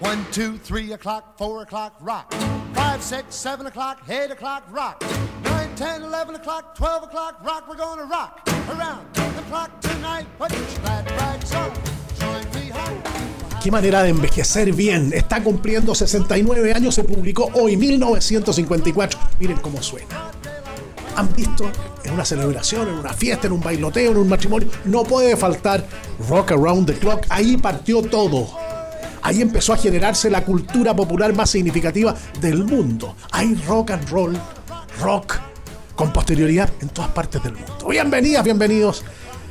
1, 2, 3 o'clock, 4 o'clock, rock. 5, 6, 7 o'clock, 8 o'clock, rock. 9, 10, 11 o'clock, 12 o'clock, rock. We're gonna rock around the clock tonight. Put your glad rags on. Join me home. Qué manera de envejecer bien. Está cumpliendo 69 años. Se publicó hoy, 1954. Miren cómo suena. ¿Han visto en una celebración, en una fiesta, en un bailoteo, en un matrimonio? No puede faltar Rock Around the Clock. Ahí partió todo. Ahí empezó a generarse la cultura popular más significativa del mundo. Hay rock and roll, rock, con posterioridad en todas partes del mundo. Bienvenidas, bienvenidos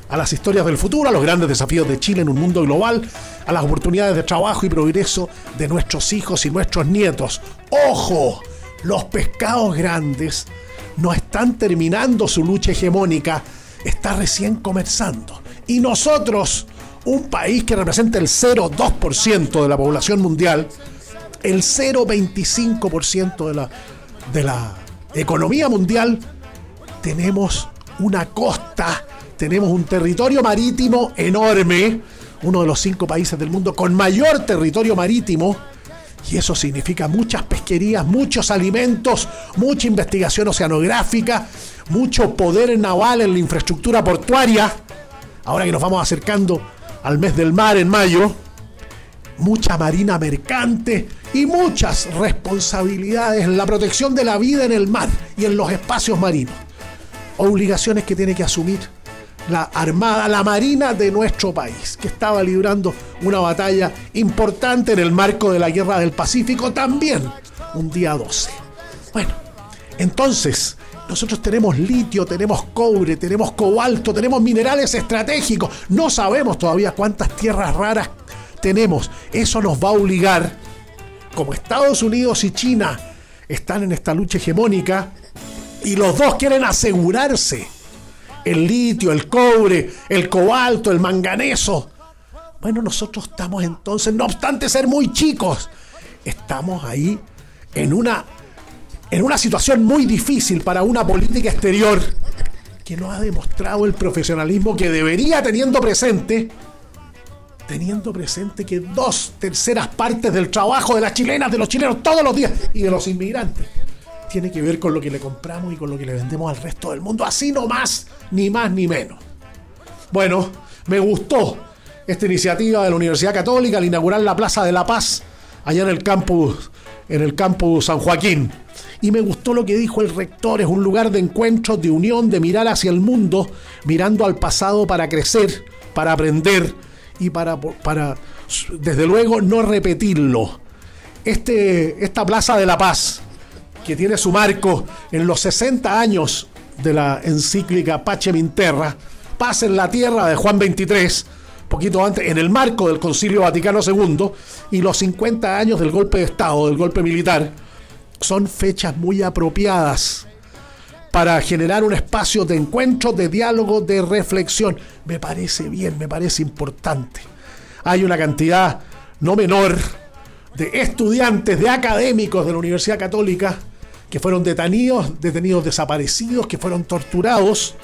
a las historias del futuro, a los grandes desafíos de Chile en un mundo global, a las oportunidades de trabajo y progreso de nuestros hijos y nuestros nietos. ¡Ojo! Los pescados grandes no están terminando su lucha hegemónica, está recién comenzando. Y nosotros, un país que representa el 0,2% de la población mundial, el 0,25% de la, de la economía mundial, tenemos una costa, tenemos un territorio marítimo enorme, uno de los cinco países del mundo con mayor territorio marítimo, y eso significa muchas pesquerías, muchos alimentos, mucha investigación oceanográfica, mucho poder naval en la infraestructura portuaria. Ahora que nos vamos acercando al mes del mar en mayo, mucha marina mercante y muchas responsabilidades en la protección de la vida en el mar y en los espacios marinos. Obligaciones que tiene que asumir la Armada, la Marina de nuestro país, que estaba librando una batalla importante en el marco de la Guerra del Pacífico también, un día 12. Bueno, entonces, nosotros tenemos litio, tenemos cobre, tenemos cobalto, tenemos minerales estratégicos. No sabemos todavía cuántas tierras raras tenemos. Eso nos va a obligar, como Estados Unidos y China están en esta lucha hegemónica, y los dos quieren asegurarse el litio, el cobre, el cobalto, el manganeso. Bueno, nosotros estamos entonces, no obstante ser muy chicos, estamos ahí en una, en una situación muy difícil para una política exterior que no ha demostrado el profesionalismo que debería teniendo presente, teniendo presente que dos terceras partes del trabajo de las chilenas, de los chilenos todos los días y de los inmigrantes tiene que ver con lo que le compramos y con lo que le vendemos al resto del mundo. Así no más, ni más ni menos. Bueno, me gustó esta iniciativa de la Universidad Católica al inaugurar la Plaza de la Paz allá en el campus, en el campus San Joaquín. Y me gustó lo que dijo el rector, es un lugar de encuentro, de unión, de mirar hacia el mundo, mirando al pasado para crecer, para aprender y para, para desde luego, no repetirlo. Este, esta Plaza de la Paz, que tiene su marco en los 60 años de la encíclica Pache Minterra, Paz en la Tierra de Juan 23, poquito antes, en el marco del Concilio Vaticano II, y los 50 años del golpe de Estado, del golpe militar, son fechas muy apropiadas para generar un espacio de encuentro, de diálogo, de reflexión. Me parece bien, me parece importante. Hay una cantidad no menor de estudiantes, de académicos de la Universidad Católica, que fueron detenidos, detenidos desaparecidos, que fueron torturados,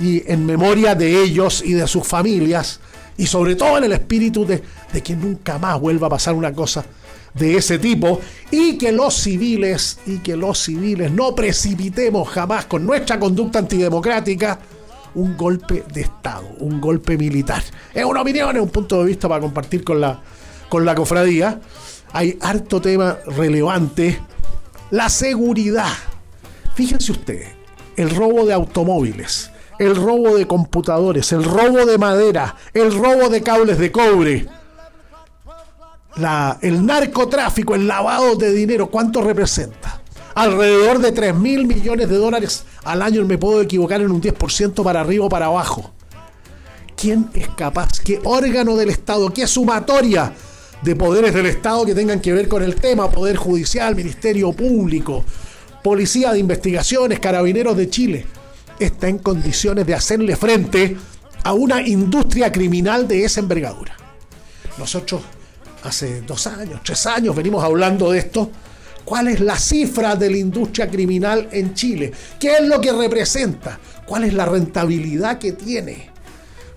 y en memoria de ellos y de sus familias, y sobre todo en el espíritu de, que nunca más vuelva a pasar una cosa de ese tipo, y que los civiles, y que los civiles no precipitemos jamás con nuestra conducta antidemocrática un golpe de Estado, un golpe militar. Es una opinión, es un punto de vista para compartir con la, con la cofradía. Hay harto tema relevante la seguridad. Fíjense ustedes, el robo de automóviles, el robo de computadores, el robo de madera, el robo de cables de cobre, la, el narcotráfico, el lavado de dinero, ¿cuánto representa? Alrededor de 3 mil millones de dólares al año, me puedo equivocar en un 10% para arriba o para abajo. ¿Quién es capaz? ¿Qué órgano del Estado? ¿Qué sumatoria de poderes del Estado que tengan que ver con el tema? Poder Judicial, Ministerio Público, Policía de Investigaciones, Carabineros de Chile. Está en condiciones de hacerle frente a una industria criminal de esa envergadura. Nosotros hace dos años, tres años venimos hablando de esto. ¿Cuál es la cifra de la industria criminal en Chile? ¿Qué es lo que representa? ¿Cuál es la rentabilidad que tiene?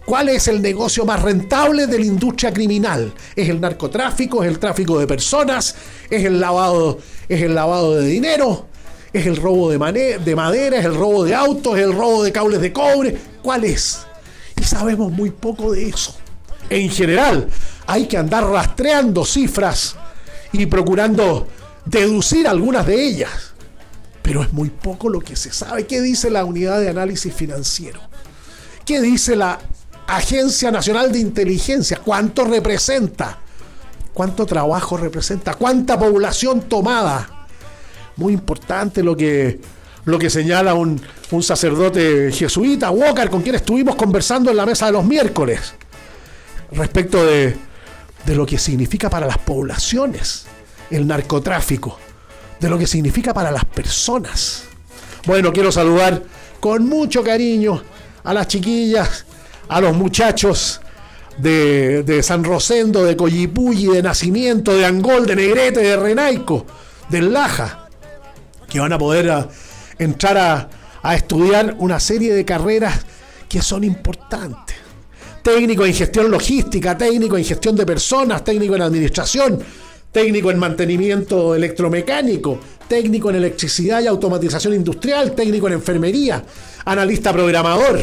¿Cuál es el negocio más rentable de la industria criminal? ¿Es el narcotráfico? ¿Es el tráfico de personas? ¿Es el lavado, es el lavado de dinero? ¿Es el robo de, de madera? ¿Es el robo de autos? ¿Es el robo de cables de cobre? ¿Cuál es? Y sabemos muy poco de eso. En general, hay que andar rastreando cifras y procurando deducir algunas de ellas. Pero es muy poco lo que se sabe. ¿Qué dice la unidad de análisis financiero? ¿Qué dice la Agencia Nacional de Inteligencia? ¿Cuánto representa? ¿Cuánto trabajo representa? ¿Cuánta población tomada? Muy importante lo que, lo que señala un, un sacerdote jesuita, Walker, con quien estuvimos conversando en la mesa de los miércoles, respecto de, de lo que significa para las poblaciones el narcotráfico, de lo que significa para las personas. Bueno, quiero saludar con mucho cariño a las chiquillas, a los muchachos de, San Rosendo, de Coyipulli, de Nacimiento, de Angol, de Negrete, de Renaico, del Laja, que van a poder ah, entrar a, a estudiar una serie de carreras que son importantes técnico en gestión logística, técnico en gestión de personas, técnico en administración, técnico en mantenimiento electromecánico, técnico en electricidad y automatización industrial, técnico en enfermería, analista programador.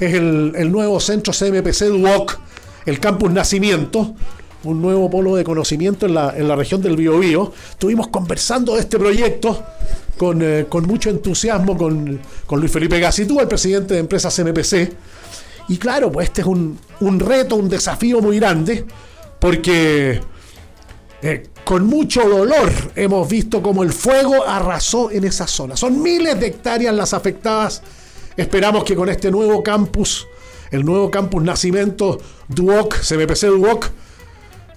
Es el, nuevo centro CMPC Duoc, el campus Nacimiento, un nuevo polo de conocimiento en la, región del Biobío. Estuvimos conversando de este proyecto con, eh, mucho entusiasmo con, con Luis Felipe Gacitú, el presidente de empresa CMPC y claro, pues este es un, reto, un desafío muy grande, porque eh, con mucho dolor hemos visto cómo el fuego arrasó en esa zona. Son miles de hectáreas las afectadas. Esperamos que con este nuevo campus, el nuevo campus Nacimiento Duoc, CBPC Duoc,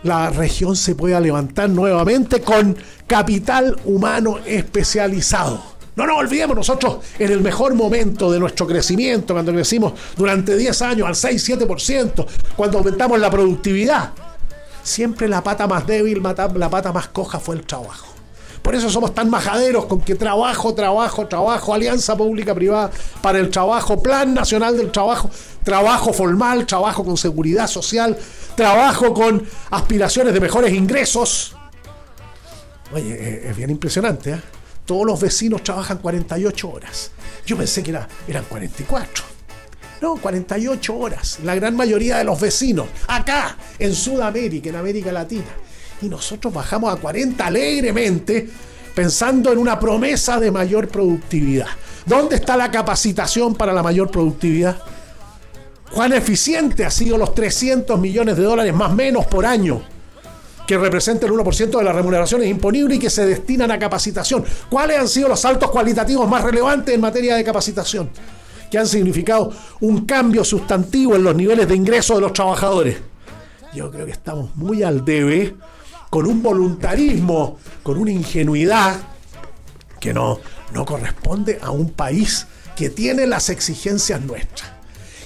la región se pueda levantar nuevamente con capital humano especializado. No nos olvidemos nosotros en el mejor momento de nuestro crecimiento, cuando crecimos durante 10 años al 6-7%, cuando aumentamos la productividad. Siempre la pata más débil, la pata más coja fue el trabajo. Por eso somos tan majaderos con que trabajo, trabajo, trabajo, alianza pública-privada para el trabajo, plan nacional del trabajo, trabajo formal, trabajo con seguridad social, trabajo con aspiraciones de mejores ingresos. Oye, es bien impresionante, ¿eh? todos los vecinos trabajan 48 horas. Yo pensé que era, eran 44. No, 48 horas. La gran mayoría de los vecinos, acá, en Sudamérica, en América Latina. Y nosotros bajamos a 40 alegremente, pensando en una promesa de mayor productividad. ¿Dónde está la capacitación para la mayor productividad? ¿Cuán eficiente ha sido los 300 millones de dólares más menos por año? que representa el 1% de las remuneraciones imponibles y que se destinan a capacitación. ¿Cuáles han sido los saltos cualitativos más relevantes en materia de capacitación? Que han significado un cambio sustantivo en los niveles de ingreso de los trabajadores. Yo creo que estamos muy al debe, con un voluntarismo, con una ingenuidad que no, no corresponde a un país que tiene las exigencias nuestras.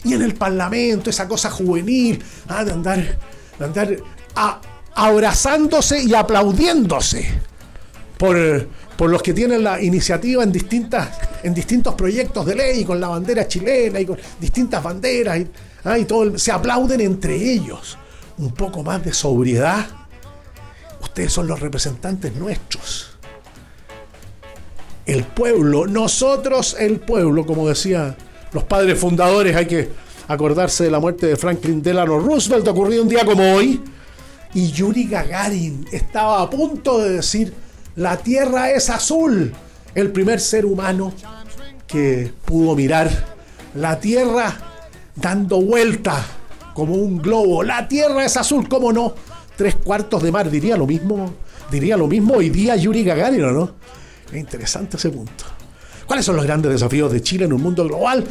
Y en el Parlamento, esa cosa juvenil, ah, de andar, de andar abrazándose y aplaudiéndose por, los que tienen la iniciativa en, distintas, en distintos proyectos de ley, con la bandera chilena y con distintas banderas, y, ah, todo, se aplauden entre ellos. Un poco más de sobriedad. Ustedes son los representantes nuestros. El pueblo, nosotros el pueblo, como decía los padres fundadores, hay que acordarse de la muerte de Franklin Delano Roosevelt, ocurrido un día como hoy, y Yuri Gagarin estaba a punto de decir, la Tierra es azul. El primer ser humano que pudo mirar la Tierra dando vuelta como un globo. La Tierra es azul, ¿cómo no? Tres cuartos de mar, diría lo mismo, diría lo mismo hoy día Yuri Gagarin, ¿no? Es interesante ese punto. ¿Cuáles son los grandes desafíos de Chile en un mundo global?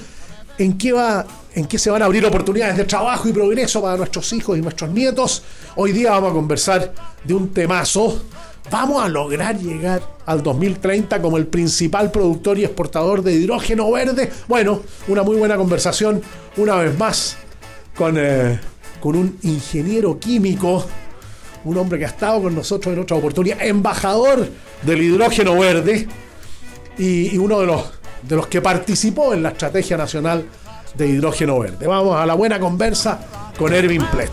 en qué va en qué se van a abrir oportunidades de trabajo y progreso para nuestros hijos y nuestros nietos. Hoy día vamos a conversar de un temazo. Vamos a lograr llegar al 2030 como el principal productor y exportador de hidrógeno verde. Bueno, una muy buena conversación una vez más con, eh, con un ingeniero químico, un hombre que ha estado con nosotros en otra oportunidad, embajador del hidrógeno verde y, uno de los, de los que participó en la Estrategia Nacional de hidrógeno verde. Vamos a la buena conversa con Erwin Plett.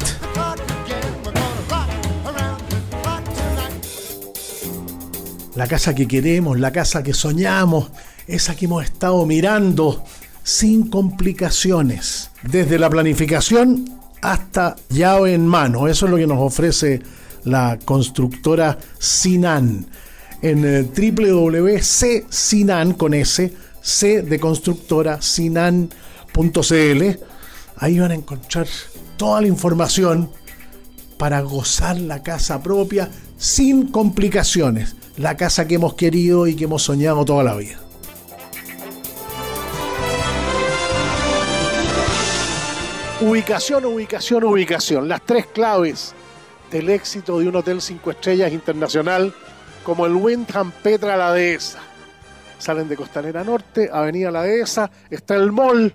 La casa que queremos, la casa que soñamos, esa que hemos estado mirando sin complicaciones, desde la planificación hasta llave en mano. Eso es lo que nos ofrece la constructora Sinan en eh, www.csinan con S, C de constructora Sinan .cl. Ahí van a encontrar toda la información para gozar la casa propia sin complicaciones. La casa que hemos querido y que hemos soñado toda la vida. Ubicación, ubicación, ubicación. Las tres claves del éxito de un hotel cinco estrellas internacional como el Windham Petra La Dehesa. Salen de Costanera Norte, Avenida La Dehesa, está el mall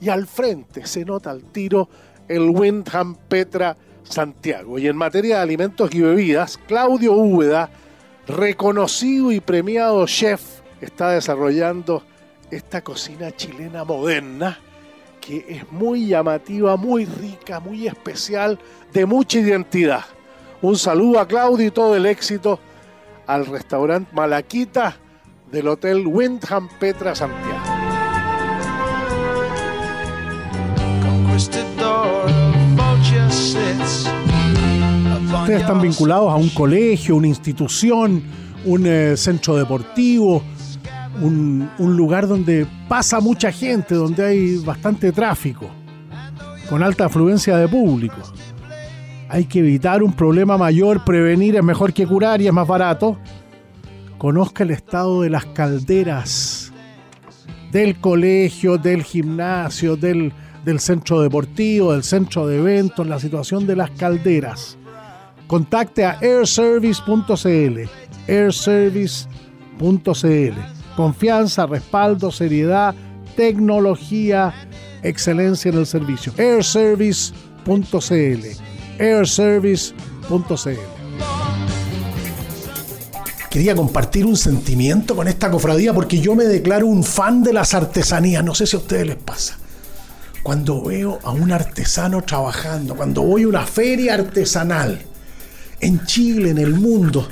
y al frente se nota al tiro el Windham Petra Santiago. Y en materia de alimentos y bebidas, Claudio Úbeda, reconocido y premiado chef, está desarrollando esta cocina chilena moderna que es muy llamativa, muy rica, muy especial, de mucha identidad. Un saludo a Claudio y todo el éxito al restaurante Malaquita del Hotel Windham Petra Santiago. Ustedes están vinculados a un colegio, una institución, un eh, centro deportivo, un, lugar donde pasa mucha gente, donde hay bastante tráfico, con alta afluencia de público. Hay que evitar un problema mayor, prevenir es mejor que curar y es más barato. Conozca el estado de las calderas del colegio, del gimnasio, del del centro deportivo, del centro de eventos, la situación de las calderas. Contacte a airservice.cl, airservice.cl. Confianza, respaldo, seriedad, tecnología, excelencia en el servicio. airservice.cl, airservice.cl. Quería compartir un sentimiento con esta cofradía porque yo me declaro un fan de las artesanías. No sé si a ustedes les pasa cuando veo a un artesano trabajando, cuando voy a una feria artesanal en Chile, en el mundo,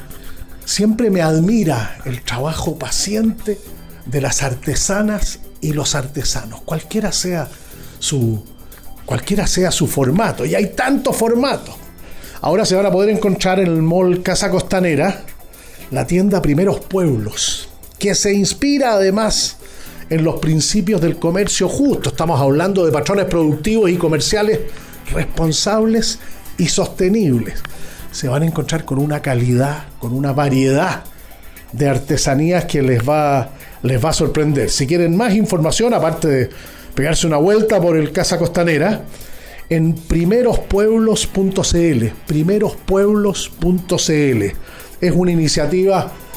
siempre me admira el trabajo paciente de las artesanas y los artesanos, cualquiera sea su cualquiera sea su formato, y hay tantos formatos. Ahora se van a poder encontrar en el mall Casa Costanera la tienda Primeros Pueblos, que se inspira además en los principios del comercio justo. Estamos hablando de patrones productivos y comerciales responsables y sostenibles. Se van a encontrar con una calidad, con una variedad de artesanías que les va, les va a sorprender. Si quieren más información, aparte de pegarse una vuelta por el Casa Costanera, en primerospueblos.cl, primerospueblos.cl. Es una iniciativa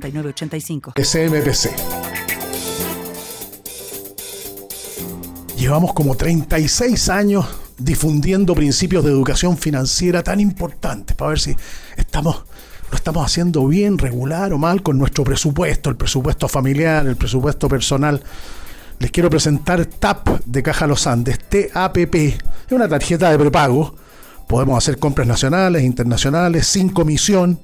9069 SMPC. Llevamos como 36 años difundiendo principios de educación financiera tan importantes para ver si estamos lo estamos haciendo bien, regular o mal con nuestro presupuesto, el presupuesto familiar, el presupuesto personal. Les quiero presentar TAP de Caja Los Andes, TAPP. Es una tarjeta de prepago. Podemos hacer compras nacionales, internacionales, sin comisión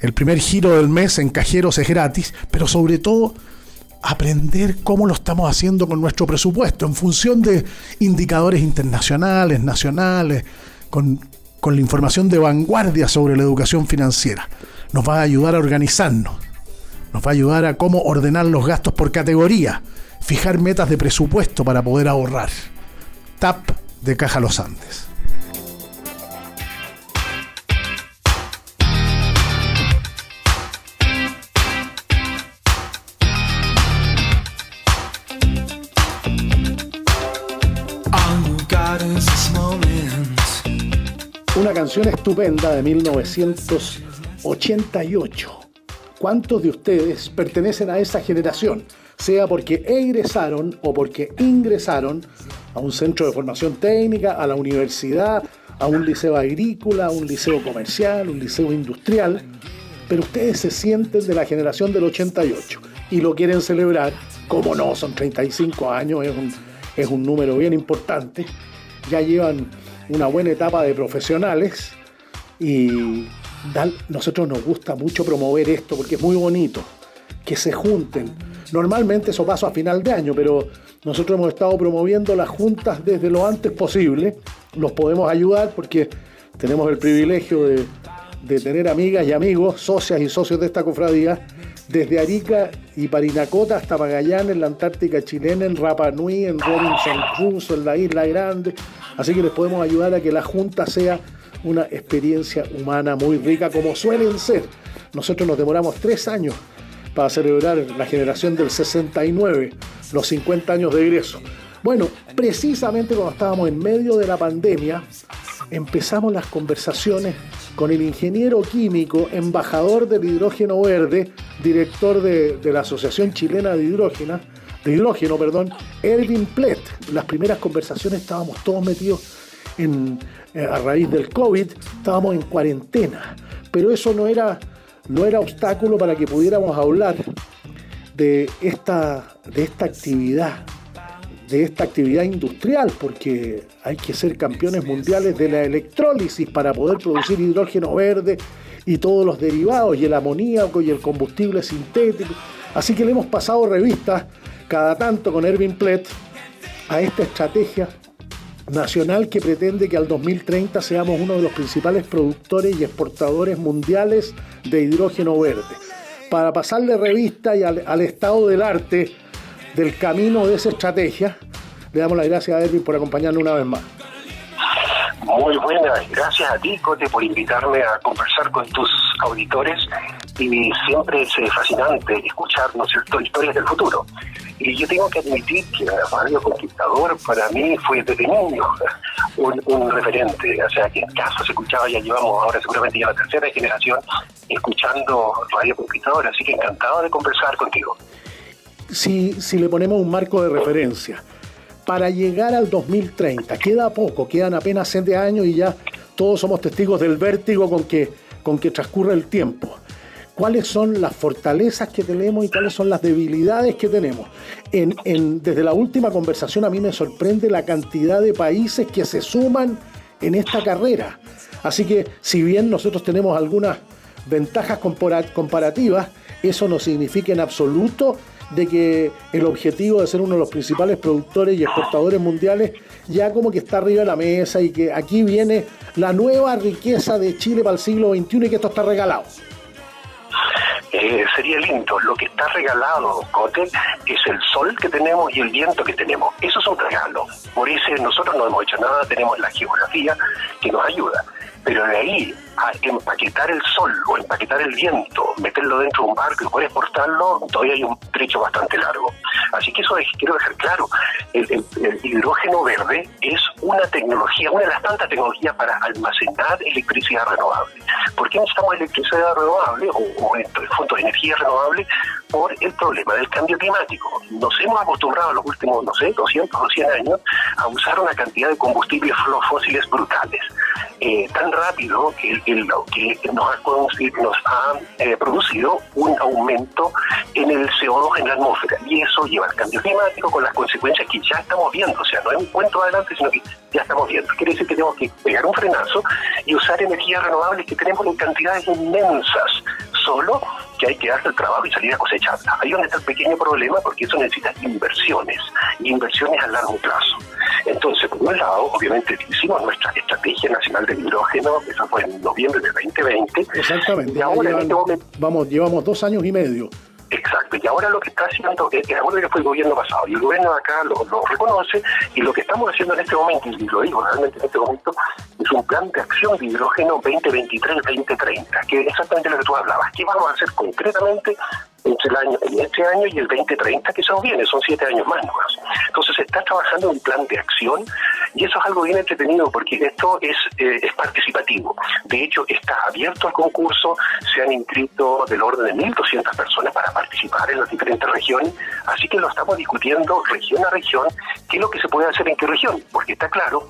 el primer giro del mes en cajeros es gratis, pero sobre todo aprender cómo lo estamos haciendo con nuestro presupuesto en función de indicadores internacionales, nacionales, con, con la información de vanguardia sobre la educación financiera. Nos va a ayudar a organizarnos, nos va a ayudar a cómo ordenar los gastos por categoría, fijar metas de presupuesto para poder ahorrar. TAP de Caja Los Andes. Canción estupenda de 1988. ¿Cuántos de ustedes pertenecen a esa generación? Sea porque egresaron o porque ingresaron a un centro de formación técnica, a la universidad, a un liceo agrícola, a un liceo comercial, un liceo industrial, pero ustedes se sienten de la generación del 88 y lo quieren celebrar, como no, son 35 años, es un, es un número bien importante, ya llevan una buena etapa de profesionales y nosotros nos gusta mucho promover esto porque es muy bonito, que se junten. Normalmente eso pasa a final de año, pero nosotros hemos estado promoviendo las juntas desde lo antes posible. Los podemos ayudar porque tenemos el privilegio de, de tener amigas y amigos, socias y socios de esta cofradía, desde Arica y Parinacota hasta Magallanes, en la Antártica chilena, en Rapa Nui, en Robinson Crusoe, en la Isla Grande. Así que les podemos ayudar a que la Junta sea una experiencia humana muy rica, como suelen ser. Nosotros nos demoramos tres años para celebrar la generación del 69, los 50 años de egreso. Bueno, precisamente cuando estábamos en medio de la pandemia, empezamos las conversaciones con el ingeniero químico, embajador del hidrógeno verde, director de, la Asociación Chilena de Hidrógeno, de hidrógeno, perdón, Erwin Plett. Las primeras conversaciones estábamos todos metidos en, eh, a raíz del COVID, estábamos en cuarentena, pero eso no era, no era obstáculo para que pudiéramos hablar de esta, de esta actividad de esta actividad industrial, porque hay que ser campeones mundiales de la electrólisis para poder producir hidrógeno verde y todos los derivados, y el amoníaco y el combustible sintético. Así que le hemos pasado revista cada tanto con Erwin Plett a esta estrategia nacional que pretende que al 2030 seamos uno de los principales productores y exportadores mundiales de hidrógeno verde. Para pasarle revista y al, estado del arte, del camino de esa estrategia. Le damos las gracias a Edwin por acompañarnos una vez más. Muy buenas, gracias a ti, Cote, por invitarme a conversar con tus auditores. Y siempre es fascinante escuchar, ¿no cierto?, historias del futuro. Y yo tengo que admitir que Radio Conquistador para mí fue desde niño un, referente. O sea, que en casa se escuchaba, ya llevamos ahora seguramente ya la tercera generación escuchando Radio Conquistador. Así que encantado de conversar contigo si, si le ponemos un marco de referencia, para llegar al 2030, queda poco, quedan apenas 7 años y ya todos somos testigos del vértigo con que, con que transcurre el tiempo. ¿Cuáles son las fortalezas que tenemos y cuáles son las debilidades que tenemos? En, en, desde la última conversación a mí me sorprende la cantidad de países que se suman en esta carrera. Así que si bien nosotros tenemos algunas ventajas comparativas, eso no significa en absoluto de que el objetivo de ser uno de los principales productores y exportadores mundiales ya como que está arriba de la mesa y que aquí viene la nueva riqueza de Chile para el siglo XXI y que esto está regalado. Eh, sería lindo. Lo que está regalado, Cote, es el sol que tenemos y el viento que tenemos. Eso es un regalo. Por eso nosotros no hemos hecho nada, tenemos la geografía que nos ayuda. Pero de ahí a empaquetar el sol o empaquetar el viento, meterlo dentro de un barco y poder exportarlo, todavía hay un trecho bastante largo. Así que eso es, quiero dejar claro, el, hidrógeno verde es una tecnología, una de las tantas tecnologías para almacenar electricidad renovable. ¿Por qué necesitamos electricidad renovable o, o fondos de energía renovable? Por el problema del cambio climático. Nos hemos acostumbrado en los últimos, no sé, 200 o 100 años a usar una cantidad de combustibles fósiles brutales. Eh, tan rápido que, nos ha, nos ha eh, producido un aumento en el CO2 en la atmósfera. Y eso lleva al cambio climático con las consecuencias que ya estamos viendo. O sea, no es un cuento adelante, sino que ya estamos viendo. Quiere decir que tenemos que pegar un frenazo y usar energías renovables que tenemos en cantidades inmensas, solo que hay que darse el trabajo y salir a cosecharla. Ahí donde está el pequeño problema, porque eso necesita inversiones, inversiones a largo plazo. Entonces, por un lado, obviamente hicimos nuestra estrategia nacional de hidrógeno, esa fue en noviembre de 2020. Exactamente. Y ahora en este momento, vamos, llevamos dos años y medio. Exacto, y ahora lo que está haciendo, es acuerdo que fue el gobierno pasado, y el gobierno de acá lo, lo, reconoce, y lo que estamos haciendo en este momento, y lo digo realmente en este momento, es un plan de acción de hidrógeno 2023-2030, que es exactamente lo que tú hablabas. ¿Qué vamos a hacer concretamente entre el año, este año y el 2030 que se nos viene, son siete años más Entonces se está trabajando en un plan de acción y eso es algo bien entretenido porque esto es, eh, es participativo. De hecho, está abierto el concurso, se han inscrito del orden de 1.200 personas para participar en las diferentes regiones, así que lo estamos discutiendo región a región, qué es lo que se puede hacer en qué región, porque está claro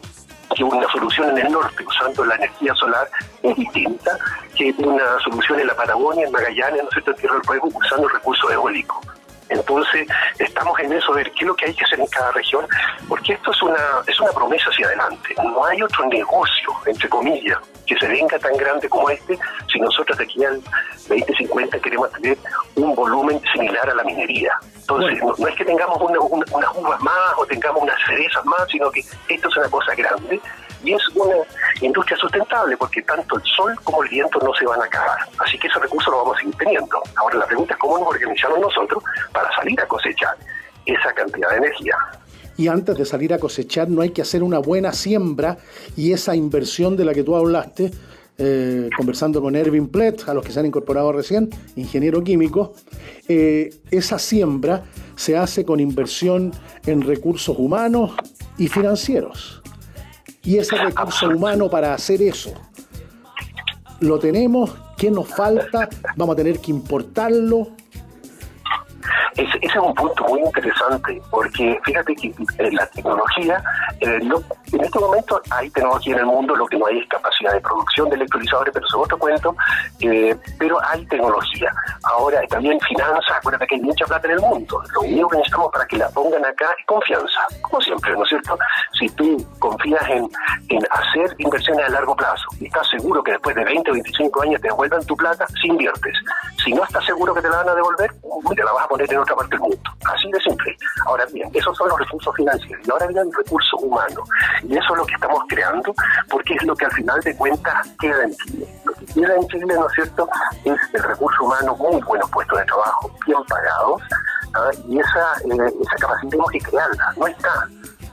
que una solución en el norte usando la energía solar es distinta que una solución en la Patagonia, en Magallanes, no sé, en Tierra del Fuego, usando el recurso eólico. Entonces, estamos en eso de ver qué es lo que hay que hacer en cada región, porque esto es una, es una promesa hacia adelante. No hay otro negocio, entre comillas, que se venga tan grande como este si nosotros de aquí al 2050 queremos tener un volumen similar a la minería. Entonces, no, es que tengamos una, unas uvas más o tengamos unas cerezas más, sino que esto es una cosa grande y es una industria sustentable porque tanto el sol como el viento no se van a acabar. Así que ese recurso lo vamos a seguir teniendo. Ahora la pregunta es cómo nos organizamos nosotros para salir a cosechar esa cantidad de energía. Y antes de salir a cosechar no hay que hacer una buena siembra y esa inversión de la que tú hablaste, eh, conversando con Erwin Plett, a los que se han incorporado recién, ingeniero químico, eh, esa siembra se hace con inversión en recursos humanos y financieros. Y ese recurso humano para hacer eso, ¿lo tenemos? ¿Qué nos falta? ¿Vamos a tener que importarlo? Ese, es un punto muy interesante, porque fíjate que eh, la tecnología, eh, en este momento hay tecnología en el mundo, lo que no hay es capacidad de producción de electrolizadores, pero eso es otro cuento, eh, pero hay tecnología. Ahora también finanzas, acuérdate que hay mucha plata en el mundo. Lo único que necesitamos para que la pongan acá es confianza, como siempre, ¿no es cierto? Si tú confías en, en hacer inversiones a largo plazo y estás seguro que después de 20 o 25 años te devuelvan tu plata, si inviertes. Si no estás seguro que te la van a devolver, te la vas a poner en otra parte del mundo. Así de simple. Ahora bien, esos son los recursos financieros. Y ahora viene el recurso humano. Y eso es lo que estamos creando, porque es lo que al final de cuentas queda en Chile. Lo que queda en Chile, ¿no es cierto?, es el recurso humano, muy buenos puestos de trabajo, bien pagados, ¿ah? y esa, eh, esa capacidad tenemos que crearla. No está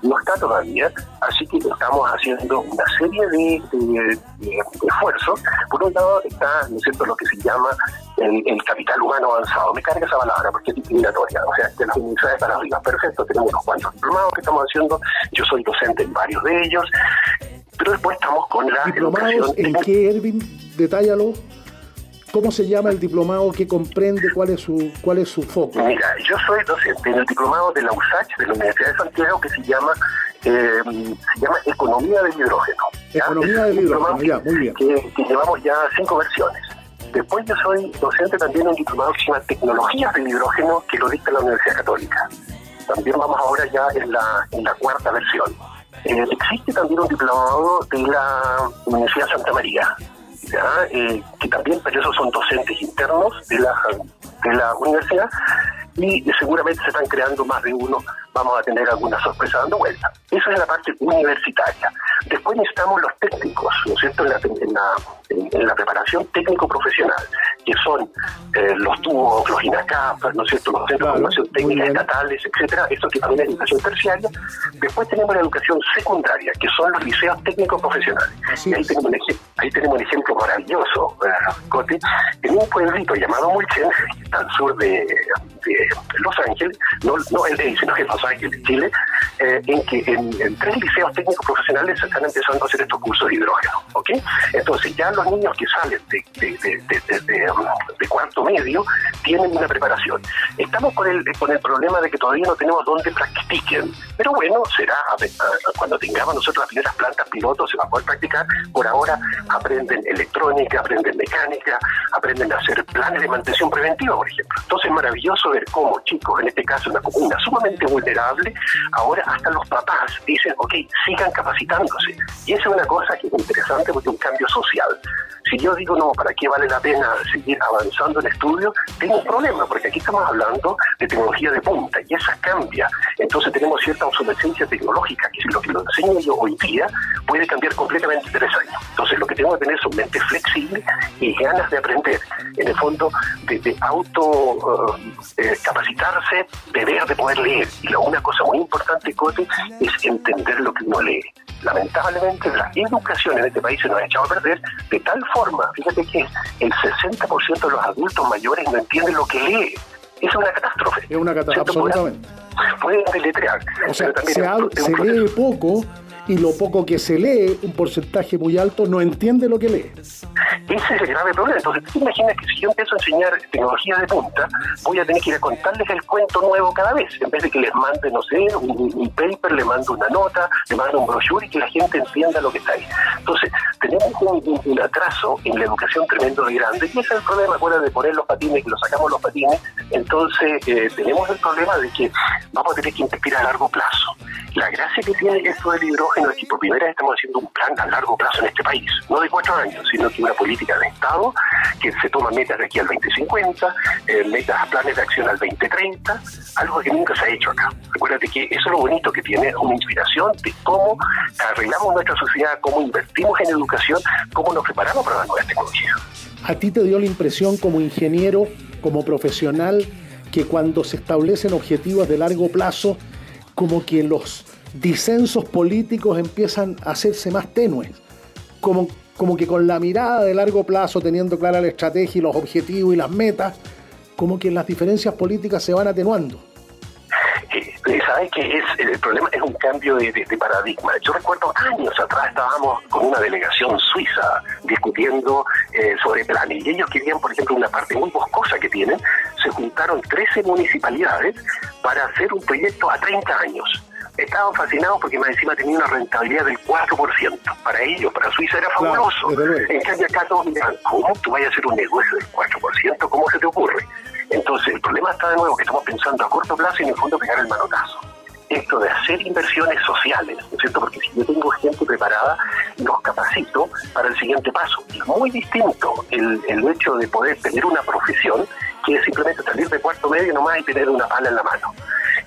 no está todavía, así que estamos haciendo una serie de, esfuerzos. Por un lado está, ¿no es cierto?, lo que se llama el, capital humano avanzado. Me carga esa palabra porque es discriminatoria, o sea, de las universidades para arriba. Perfecto, tenemos unos cuantos diplomados que estamos haciendo, yo soy docente en varios de ellos, pero después estamos con la ¿Diplomados en qué, Ervin? Detállalo. ¿Cómo se llama el diplomado que comprende cuál es su cuál es su foco? Mira, yo soy docente en el diplomado de la USACH, de la Universidad de Santiago, que se llama eh, se llama Economía del Hidrógeno. Economía del Hidrógeno, ya, muy bien. Que, llevamos ya cinco versiones. Después yo soy docente también en un diplomado que se llama Tecnologías del Hidrógeno, que lo dicta la Universidad Católica. También vamos ahora ya en la, en la cuarta versión. Eh, existe también un diplomado de la Universidad Santa María, eh, que también, pero esos son docentes internos de la, de la universidad y seguramente se están creando más de uno, vamos a tener alguna sorpresa dando vuelta. Esa es la parte universitaria. Después necesitamos los técnicos, ¿no es cierto?, en la, en la, preparación técnico-profesional, que son eh, los tubos, los INACAP, ¿no es cierto?, los centros de formación técnica estatales, etcétera, eso que también es educación terciaria. Después tenemos la educación secundaria, que son los liceos técnico-profesionales. Y ahí tenemos, un ahí tenemos un ejemplo maravilloso, Cote, en un pueblito llamado Mulchen, al sur de los Ángeles, no, no el de sino que Los Ángeles, Chile, eh, en que en, tres liceos técnicos profesionales se están empezando a hacer estos cursos de hidrógeno. ¿ok? Entonces ya los niños que salen de, de, cuarto medio tienen una preparación. Estamos con el, con el problema de que todavía no tenemos dónde practiquen, pero bueno, será cuando tengamos nosotros las primeras plantas piloto se va a poder practicar. Por ahora aprenden electrónica, aprenden mecánica, aprenden a hacer planes de mantención preventiva, por ejemplo. Entonces es maravilloso ver cómo chicos, en este caso una comuna sumamente vulnerable, ahora hasta los papás dicen, ok, sigan capacitándose. Y esa es una cosa que es interesante porque es un cambio social. Si yo digo, no, ¿para qué vale la pena seguir avanzando en estudio? Tengo un problema, porque aquí estamos hablando de tecnología de punta y esa cambia. Entonces tenemos cierta obsolescencia tecnológica, que si lo que lo enseño yo hoy día puede cambiar completamente en tres años. Entonces lo que tengo que tener son mentes flexibles y ganas de aprender. En el fondo, de, auto eh, eh, capacitarse, de ver, de poder leer. Y una cosa muy importante, Es entender lo que uno lee lamentablemente la educación en este país se nos ha echado a perder de tal forma, fíjate que el 60% de los adultos mayores no entienden lo que lee. Es una catástrofe. Es una catástrofe, absolutamente. Pueden deletrear. O sea, se, se lee poco y lo poco que se lee, un porcentaje muy alto, no entiende lo que lee. Ese es el grave problema. Entonces, tú imaginas que si yo empiezo a enseñar tecnología de punta, voy a tener que ir a contarles el cuento nuevo cada vez. En vez de que les mande, no sé, un, paper, le mando una nota, le mando un brochure y que la gente entienda lo que está ahí. Entonces, tenemos un, atraso en la educación tremendo de grande. Y ese es el problema, acuérdate de poner los patines, que lo sacamos los patines. Entonces, eh, tenemos el problema de que vamos a tener que invertir a largo plazo. La gracia que tiene esto del hidrógeno es que por primera vez estamos haciendo un plan a largo plazo en este país, no de cuatro años, sino que una política de Estado que se toma metas de aquí al 2050, eh, metas a planes de acción al 2030, algo que nunca se ha hecho acá. Recuérdate que eso es lo bonito que tiene una inspiración de cómo arreglamos nuestra sociedad, cómo invertimos en educación, cómo nos preparamos para las nuevas tecnologías. ¿A ti te dio la impresión como ingeniero, como profesional, que cuando se establecen objetivos de largo plazo, como que los disensos políticos empiezan a hacerse más tenues, como, como que con la mirada de largo plazo, teniendo clara la estrategia y los objetivos y las metas, como que las diferencias políticas se van atenuando. ¿Sabes que es, el problema es un cambio de, paradigma? Yo recuerdo años atrás estábamos con una delegación suiza discutiendo eh, sobre planes y ellos querían, por ejemplo, una parte muy boscosa que tienen, se juntaron 13 municipalidades para hacer un proyecto a 30 años estaban fascinados porque más encima tenía una rentabilidad del 4%. Para ellos, para Suiza era fabuloso. en cambio acá todos miran, ¿cómo tú vayas a hacer un negocio del 4%? ¿Cómo se te ocurre? Entonces el problema está de nuevo que estamos pensando a corto plazo y en el fondo pegar el manotazo. Esto de hacer inversiones sociales, ¿no es cierto? Porque si yo tengo gente preparada, los capacito para el siguiente paso. Es muy distinto el, el hecho de poder tener una profesión que es simplemente salir de cuarto medio nomás y tener una pala en la mano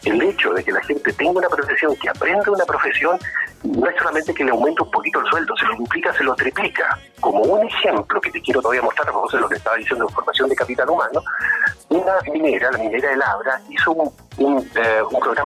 el hecho de que la gente tenga una profesión, que aprenda una profesión, no es solamente que le aumente un poquito el sueldo, se lo implica, se lo triplica. Como un ejemplo que te quiero todavía mostrar, a propósito de lo que estaba diciendo de formación de capital humano, una minera, la minera de Labra, hizo un, un, eh, un programa.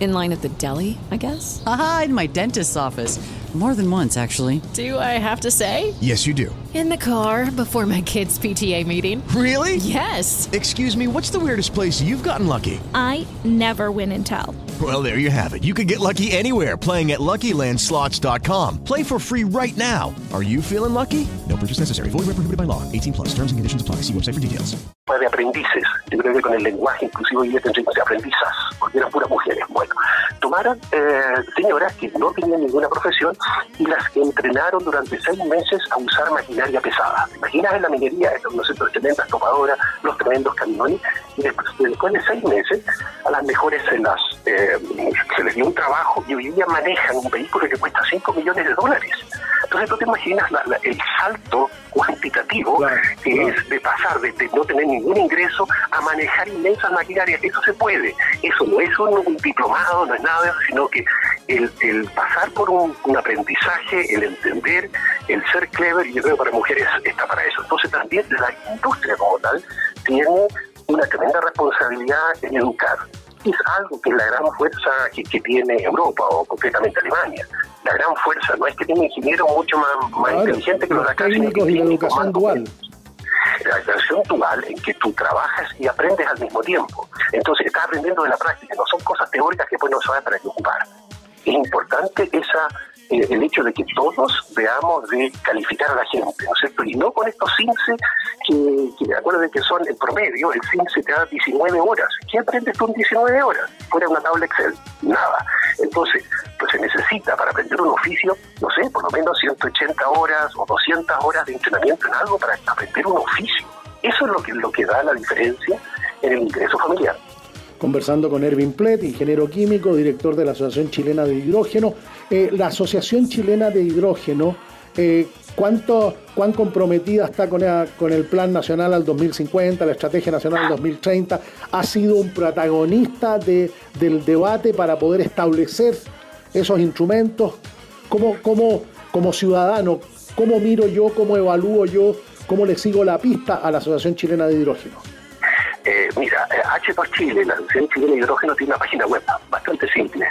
In line at the deli, I guess? Aha, in my dentist's office. More than once, actually. Do I have to say? Yes, you do. In the car before my kids' PTA meeting. Really? Yes. Excuse me, what's the weirdest place you've gotten lucky? I never win and tell. Well, there you have it. You can get lucky anywhere playing at LuckyLandSlots.com. Play for free right now. Are you feeling lucky? No purchase necessary. Void where prohibited by law. 18 plus. Terms and conditions apply. See website for details. De aprendices. Yo creo que con el lenguaje inclusivo y de aprendizas, porque eran puras mujeres. Bueno, tomaron eh, señoras que no tenían ninguna profesión y las entrenaron durante seis meses a usar maquinaria pesada. Imaginas en la minería, no sé, tremendas topadoras, los tremendos camiones, y después, después de seis meses a las mejores se las eh, se les dio un trabajo y hoy día manejan un vehículo que cuesta 5 millones de dólares. Entonces tú te imaginas el salto cuantitativo que es de pasar de, no tener ningún ingreso a manejar inmensas maquinarias. Eso se puede. Eso no es un, diplomado, no es nada, sino que el, pasar por un, aprendizaje, el entender, el ser clever, y yo creo que para mujeres está para eso. Entonces también la industria como tal tiene una tremenda responsabilidad en educar es algo que es la gran fuerza que, tiene Europa o concretamente Alemania. La gran fuerza no es que tiene ingenieros mucho más, más inteligentes que los de acá, sino que y la educación dual. La educación dual en que tú trabajas y aprendes al mismo tiempo. Entonces estás aprendiendo de la práctica, no son cosas teóricas que después no sabes para qué ocupar. Es importante esa eh, el hecho de que todos veamos de calificar a la gente, ¿no es cierto? Y no con estos CINCE que, que acuérdense que son en promedio, el CINCE te da 19 horas. ¿Qué aprendes tú en 19 horas? Fuera una tabla Excel, nada. Entonces, pues se necesita para aprender un oficio, no sé, por lo menos 180 horas o 200 horas de entrenamiento en algo para aprender un oficio. Eso es lo que, lo que da la diferencia en el ingreso familiar conversando con Erwin Plet, ingeniero químico, director de la Asociación Chilena de Hidrógeno. Eh, la Asociación Chilena de Hidrógeno, eh, ¿cuánto, ¿cuán comprometida está con, el Plan Nacional al 2050, la Estrategia Nacional al 2030? ¿Ha sido un protagonista de, del debate para poder establecer esos instrumentos? ¿Cómo, cómo, como ciudadano, cómo miro yo, cómo evalúo yo, cómo le sigo la pista a la Asociación Chilena de Hidrógeno? Eh, mira, H2 Chile, la Asociación Chilena de Hidrógeno, tiene una página web bastante simple,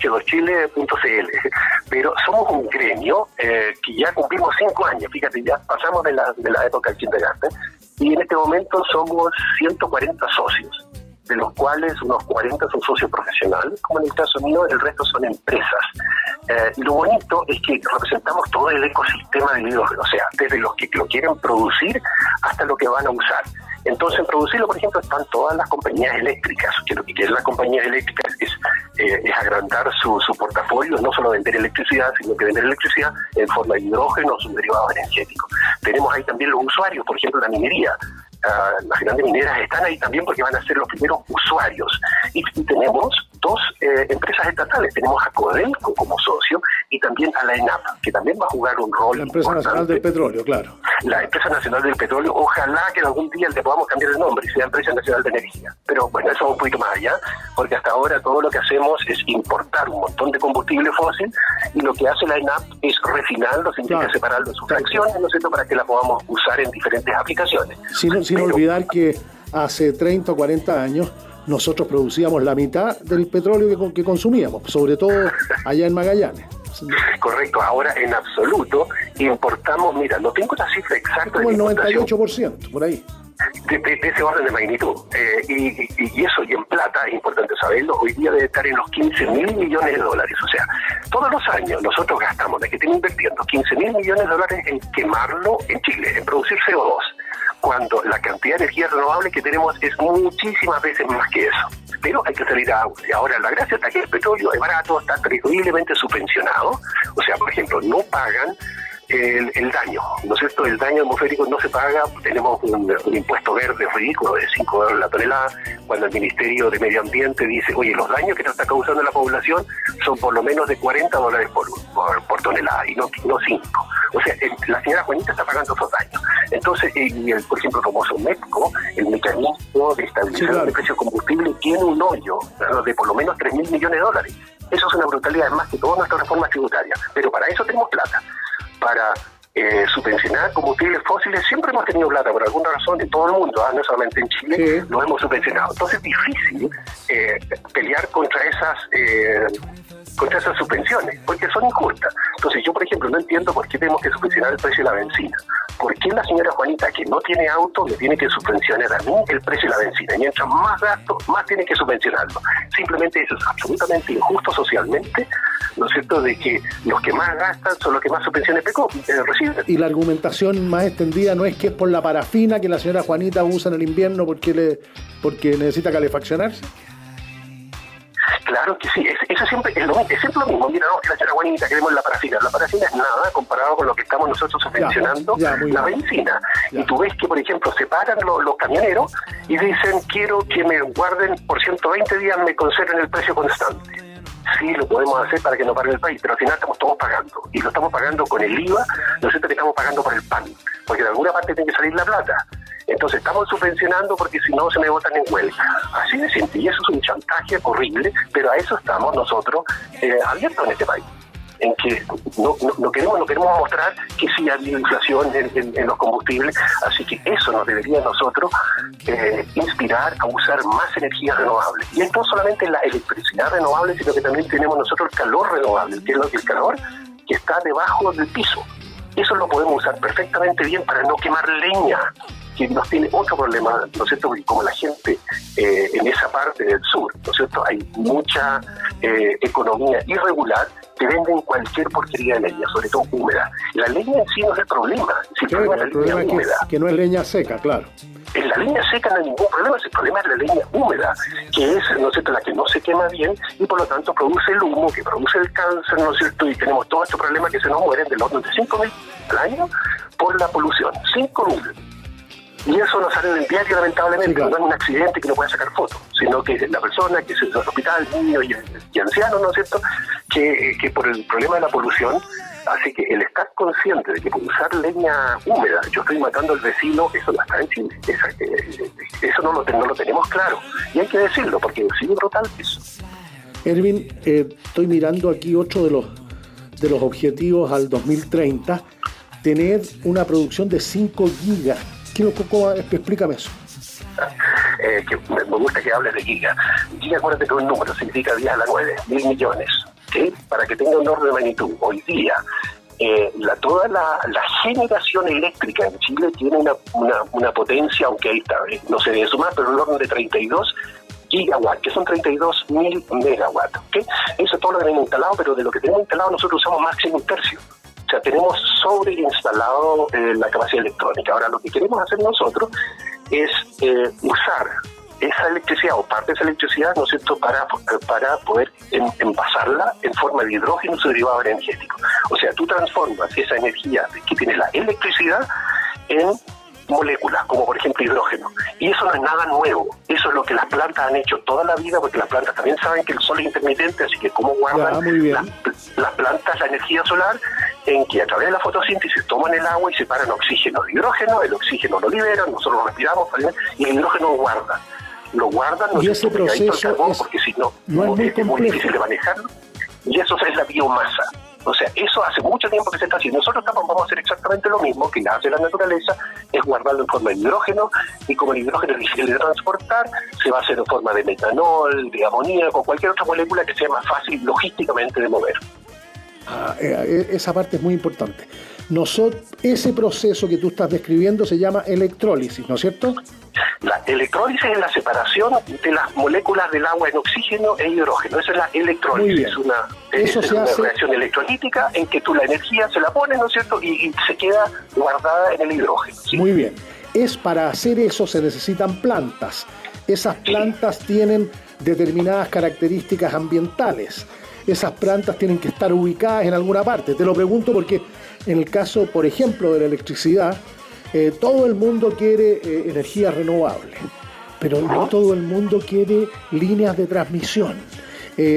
h2chile.cl, pero somos un gremio eh, que ya cumplimos cinco años, fíjate, ya pasamos de la, de la época del kindergarten, y en este momento somos 140 socios, de los cuales unos 40 son socios profesionales, como en el caso mío, el resto son empresas. Eh, lo bonito es que representamos todo el ecosistema del hidrógeno, o sea, desde los que lo quieren producir hasta lo que van a usar. Entonces, en producirlo, por ejemplo, están todas las compañías eléctricas, que lo que quieren las compañías eléctricas es, eh, es agrandar su, portafolio, no solo vender electricidad, sino que vender electricidad en forma de hidrógeno o sus derivados energéticos. Tenemos ahí también los usuarios, por ejemplo, la minería. Uh, las grandes mineras están ahí también porque van a ser los primeros usuarios. Y tenemos dos eh, empresas estatales. Tenemos a Codelco como socio y también a la ENAP, que también va a jugar un rol. La Empresa Nacional del Petróleo, claro. La Empresa Nacional del Petróleo, ojalá que algún día le podamos cambiar el nombre y sea Empresa Nacional de Energía. Pero bueno, eso es un poquito más allá, porque hasta ahora todo lo que hacemos es importar un montón de combustible fósil y lo que hace la ENAP es refinarlo, significa claro. separarlo en sus fracciones, ¿no es cierto?, para que la podamos usar en diferentes aplicaciones. Sin, sin Pero, olvidar que hace 30 o 40 años nosotros producíamos la mitad del petróleo que, que consumíamos, sobre todo allá en Magallanes. Correcto, ahora en absoluto importamos, mira, no tengo la cifra exacta. Como de el 98%, por ahí. De, de, de, ese orden de magnitud. Eh, y, y, eso, y en plata, es importante saberlo, hoy día debe estar en los 15 mil millones de dólares. O sea, todos los años nosotros gastamos, de que estamos invirtiendo 15 mil millones de dólares en quemarlo en Chile, en producir CO2 cuando la cantidad de energía renovable que tenemos es muchísimas veces más que eso. Pero hay que salir a. Y ahora la gracia está que el petróleo es barato, está terriblemente subvencionado. O sea, por ejemplo, no pagan el, el, daño, ¿no es cierto? El daño atmosférico no se paga, tenemos un, un, impuesto verde ridículo de 5 dólares la tonelada, cuando el Ministerio de Medio Ambiente dice, oye, los daños que nos está causando la población son por lo menos de 40 dólares por, por, por tonelada y no, no 5. O sea, el, la señora Juanita está pagando esos daños. Entonces, y el, por ejemplo, como MEPCO, el mecanismo de estabilización sí, claro. de precio de combustible tiene un hoyo ¿no? de por lo menos 3 mil millones de dólares. Eso es una brutalidad, más que todas nuestras reformas tributarias. Pero para eso tenemos plata para eh, subvencionar combustibles fósiles, siempre hemos tenido plata, por alguna razón, en todo el mundo, ¿eh? no solamente en Chile, sí. lo hemos subvencionado. Entonces es difícil eh, pelear contra esas contra esas subvenciones, porque son injustas. Entonces yo, por ejemplo, no entiendo por qué tenemos que subvencionar el precio de la benzina. ¿Por qué la señora Juanita, que no tiene auto, me tiene que subvencionar a mí el precio de la benzina? Y mientras más gasto, más tiene que subvencionarlo. Simplemente eso es absolutamente injusto socialmente, ¿no es cierto?, de que los que más gastan son los que más subvenciones eh, reciben. Y la argumentación más extendida no es que es por la parafina que la señora Juanita usa en el invierno porque, le, porque necesita calefaccionarse. Claro que sí, es, eso siempre es lo, es siempre lo mismo. Mira, no, que la señora Juanita, queremos la parafina. La parafina es nada comparado con lo que estamos nosotros subvencionando, ya, ya, la benzina. Ya. Y tú ves que, por ejemplo, se paran los, los camioneros y dicen, quiero que me guarden por 120 días, me conserven el precio constante sí lo podemos hacer para que no pare el país, pero al final estamos todos pagando. Y lo estamos pagando con el IVA, no es cierto que estamos pagando por el pan, porque de alguna parte tiene que salir la plata. Entonces estamos subvencionando porque si no se me votan en huelga. Así de simple. Y eso es un chantaje horrible, pero a eso estamos nosotros eh, abiertos en este país en que no, queremos no queremos mostrar que sí ha habido inflación en, los combustibles, así que eso nos debería nosotros eh, inspirar a usar más energías renovables. Y esto no solamente la electricidad renovable, sino que también tenemos nosotros el calor renovable, que es el calor que está debajo del piso. Eso lo podemos usar perfectamente bien para no quemar leña, que nos tiene otro problema, ¿no es cierto? Porque como la gente eh, en esa parte del sur, ¿no es cierto? Hay mucha eh, economía irregular, te venden cualquier porquería de leña, sobre todo húmeda. La leña en sí no es el problema, el problema es la leña húmeda. que no es leña seca, claro. En la leña seca no hay ningún problema, el problema es la leña húmeda, que es ¿no es cierto? la que no se quema bien y por lo tanto produce el humo, que produce el cáncer, ¿no es cierto? Y tenemos todos estos problemas que se nos mueren de los de 5.000 al año por la polución. 5.000. Y eso no sale en el diario, lamentablemente, no es un accidente que no puede sacar fotos, sino que la persona que es el hospital, niño y, y anciano, ¿no es cierto?, que, que por el problema de la polución Así que el estar consciente de que por usar leña húmeda yo estoy matando al vecino, eso no está en Chile. Eh, eso no lo, no lo tenemos claro. Y hay que decirlo, porque es brutal eso. Erwin, eh, estoy mirando aquí otro de los, de los objetivos al 2030, tener una producción de 5 gigas. Quiero, poco explícame eso. Eh, que me gusta que hables de giga. Giga, acuérdate que un número significa 10 a la 9, mil millones. Para que tenga un orden de magnitud, hoy día eh, la, toda la, generación eléctrica en Chile tiene una, una, potencia, aunque ahí está, eh, no se debe sumar, pero un orden de 32 gigawatts, que son 32 mil megawatts. Eso es todo lo que tenemos instalado, pero de lo que tenemos instalado nosotros usamos máximo un tercio. Sea, tenemos sobreinstalado eh, la capacidad electrónica. Ahora, lo que queremos hacer nosotros es eh, usar esa electricidad o parte de esa electricidad, ¿no es cierto?, para, para poder envasarla en forma de hidrógeno su derivado energético. O sea, tú transformas esa energía que tiene la electricidad en moléculas, como por ejemplo hidrógeno. Y eso no es nada nuevo, eso es lo que las plantas han hecho toda la vida, porque las plantas también saben que el sol es intermitente, así que cómo guardan las, plantas la energía solar en que a través de la fotosíntesis toman el agua y separan oxígeno de hidrógeno, el oxígeno lo liberan, nosotros lo respiramos y el hidrógeno lo guarda lo guardan, no y ese proceso porque si no, no es, muy, difícil de manejarlo. Y eso es la biomasa. O sea, eso hace mucho tiempo que se está haciendo. Nosotros vamos a hacer exactamente lo mismo que hace la naturaleza, es guardarlo en forma de hidrógeno, y como el hidrógeno es difícil de transportar, se va a hacer en forma de metanol, de amoníaco, cualquier otra molécula que sea más fácil logísticamente de mover. Ah, eh, eh, esa parte es muy importante. Nosotros, ese proceso que tú estás describiendo se llama electrólisis, ¿no es cierto? La electrólisis es la separación de las moléculas del agua en oxígeno e hidrógeno. Esa es la electrólisis. Es una, reacción electrolítica en que tú la energía se la pones, ¿no es cierto? Y, se queda guardada en el hidrógeno. Muy bien. Es para hacer eso se necesitan plantas. Esas plantas tienen determinadas características ambientales. Esas plantas tienen que estar ubicadas en alguna parte. Te lo pregunto porque en el caso, por ejemplo, de la electricidad, eh, todo el mundo quiere eh, energía renovable, pero no todo el mundo quiere líneas de transmisión. Eh,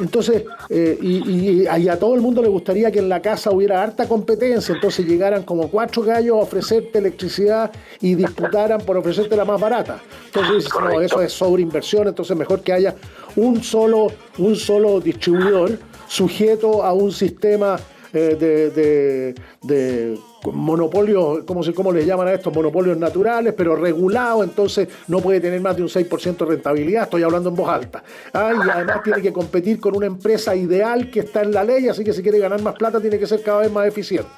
entonces, y, a todo el mundo le gustaría que en la casa hubiera harta competencia, entonces llegaran como cuatro gallos a ofrecerte electricidad y disputaran por ofrecerte la más barata. Entonces, no, eso es sobreinversión, entonces mejor que haya un solo, un solo distribuidor sujeto a un sistema de, de, monopolios, ¿cómo, ¿cómo les llaman a estos? Monopolios naturales, pero regulados, entonces no puede tener más de un 6% de rentabilidad, estoy hablando en voz alta. Ah, y además tiene que competir con una empresa ideal que está en la ley, así que si quiere ganar más plata tiene que ser cada vez más eficiente.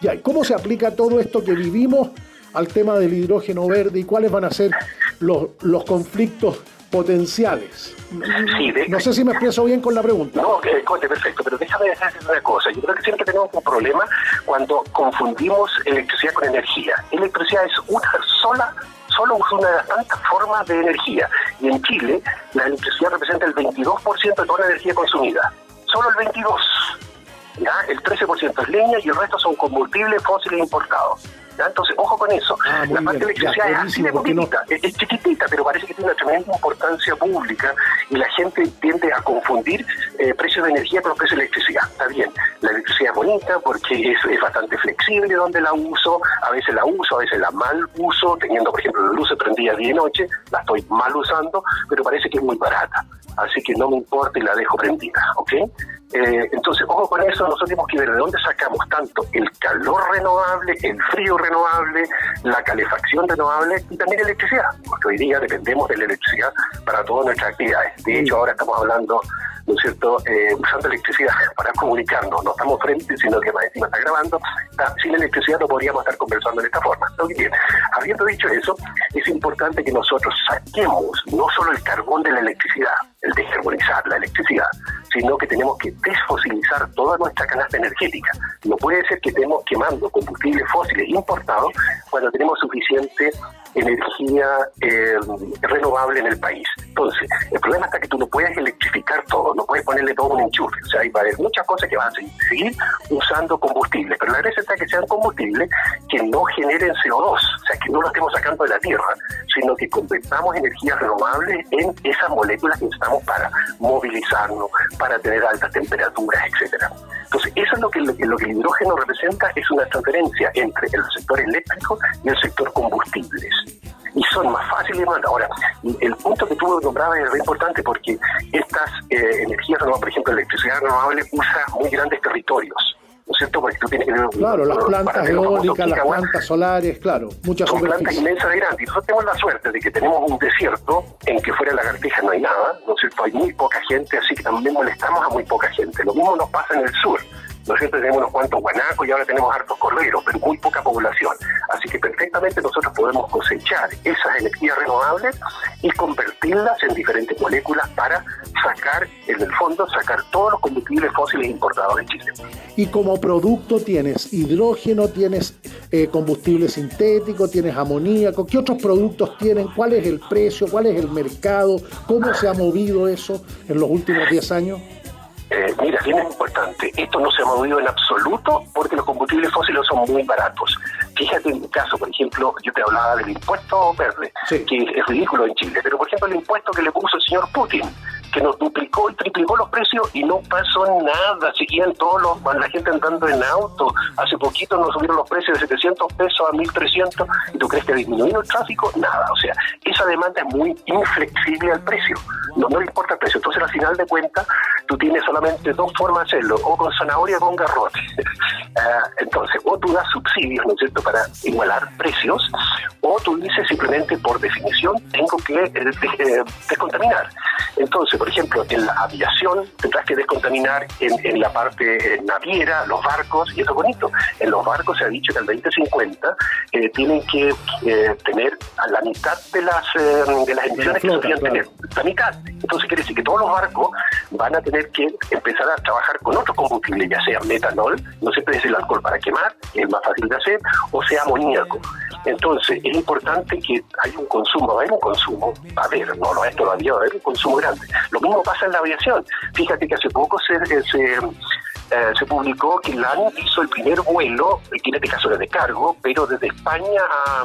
Ya, ¿Cómo se aplica todo esto que vivimos al tema del hidrógeno verde y cuáles van a ser los, los conflictos potenciales. no sé si me expreso bien con la pregunta. No, que perfecto, pero déjame decir una cosa. Yo creo que siempre tenemos un problema cuando confundimos electricidad con energía. Electricidad es una sola solo una de las tantas formas de energía. Y en Chile, la electricidad representa el 22% de toda la energía consumida. Solo el 22%. ¿ya? El 13% es leña y el resto son combustibles fósiles importados. Entonces, ojo con eso. Ah, la parte de electricidad es así de poquitita, es, chiquitita, pero parece que tiene una tremenda importancia pública y la gente tiende a confundir eh, precios de energía con los precios de electricidad. Está bien, la electricidad es bonita porque es, es, bastante flexible donde la uso, a veces la uso, a veces la mal uso, teniendo, por ejemplo, la luz prendida día y noche, la estoy mal usando, pero parece que es muy barata. Así que no me importa y la dejo prendida, ¿ok? Eh, entonces, ojo con eso, nosotros tenemos que ver de dónde sacamos tanto el calor renovable, el frío renovable, la calefacción renovable y también electricidad, porque hoy día dependemos de la electricidad para todas nuestras actividades. De hecho, ahora estamos hablando, ¿no es cierto?, eh, usando electricidad para comunicarnos, no estamos frente, sino que más encima está grabando. Sin electricidad no podríamos estar conversando de esta forma. bien, habiendo dicho eso, es importante que nosotros saquemos no solo el carbón de la electricidad, el de descarbonizar la electricidad, sino que tenemos que desfosilizar toda nuestra canasta energética. No puede ser que estemos quemando combustibles fósiles importados cuando tenemos suficiente energía eh, renovable en el país. Entonces, el problema está que tú no puedes electrificar todo, no puedes ponerle todo un enchufe. O sea, hay va muchas cosas que van a seguir usando combustible, pero la gracia está que sean combustibles que no generen CO2, o sea, que no lo estemos sacando de la tierra, sino que convertamos energías renovables en esas moléculas que necesitamos para movilizarnos, para tener altas temperaturas, etcétera. Entonces, eso es lo que, lo que, el hidrógeno representa, es una transferencia entre el sector eléctrico y el sector combustibles y son más fáciles de mandar. Ahora, el punto que tú nombrabas es muy importante porque estas eh, energías renovables, por ejemplo, la electricidad renovable usa muy grandes territorios. ¿No es cierto? Porque tú tienes que Claro, las plantas eólicas, las plantas solares, claro, muchas Son plantas inmensas de grandes. Nosotros tenemos la suerte de que tenemos un desierto en que fuera de lagartijas no hay nada, ¿no es cierto? Hay muy poca gente, así que también molestamos a muy poca gente. Lo mismo nos pasa en el sur. Nosotros tenemos unos cuantos guanacos y ahora tenemos hartos corderos, pero muy poca población. Así que perfectamente nosotros podemos cosechar esas energías renovables y convertirlas en diferentes moléculas para sacar, en el fondo, sacar todos los combustibles fósiles importados de Chile. Y como producto tienes hidrógeno, tienes eh, combustible sintético, tienes amoníaco. ¿Qué otros productos tienen? ¿Cuál es el precio? ¿Cuál es el mercado? ¿Cómo se ha movido eso en los últimos 10 años? Eh, mira, bien importante, esto no se ha movido en absoluto porque los combustibles fósiles son muy baratos. Fíjate en mi caso, por ejemplo, yo te hablaba del impuesto verde, que es ridículo en Chile, pero por ejemplo el impuesto que le puso el señor Putin, que nos duplicó y triplicó los precios y no pasó nada, seguían todos los, la gente andando en auto, hace poquito nos subieron los precios de 700 pesos a 1300 y tú crees que disminuyó el tráfico, nada, o sea, esa demanda es muy inflexible al precio, no, le importa el precio, entonces al final de cuentas tú tienes solamente dos formas de hacerlo, o con zanahoria o con garrote. Ah, entonces, o tú das subsidios, ¿no es cierto?, para igualar precios, o tú dices simplemente por definición tengo que eh, eh, descontaminar. Entonces, por ejemplo, en la aviación tendrás que descontaminar en, la parte naviera, los barcos, y eso es bonito. En los barcos se ha dicho que al 2050 eh, tienen que tener a la mitad de las, de las emisiones que deberían tener. La mitad. Entonces quiere decir que todos los barcos van a tener que empezar a trabajar con otros combustibles, ya sea metanol, no siempre es el alcohol para quemar, que es más fácil de hacer, o sea amoníaco. Entonces, es importante que haya un consumo, va a haber un consumo, a haber, no lo es todavía, va a haber un consumo grande. Lo mismo pasa en la aviación. Fíjate que hace poco se, se, eh, se publicó que LAN hizo el primer vuelo, en este caso era de cargo, pero desde España a,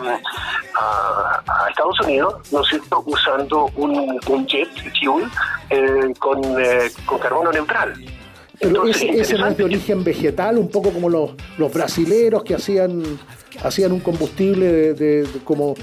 a, Estados Unidos, ¿no es cierto?, usando un, un jet fuel eh, con, eh, con carbono neutral. Pero ese, ese no es de origen vegetal, un poco como los, los brasileros que hacían hacían un combustible de, como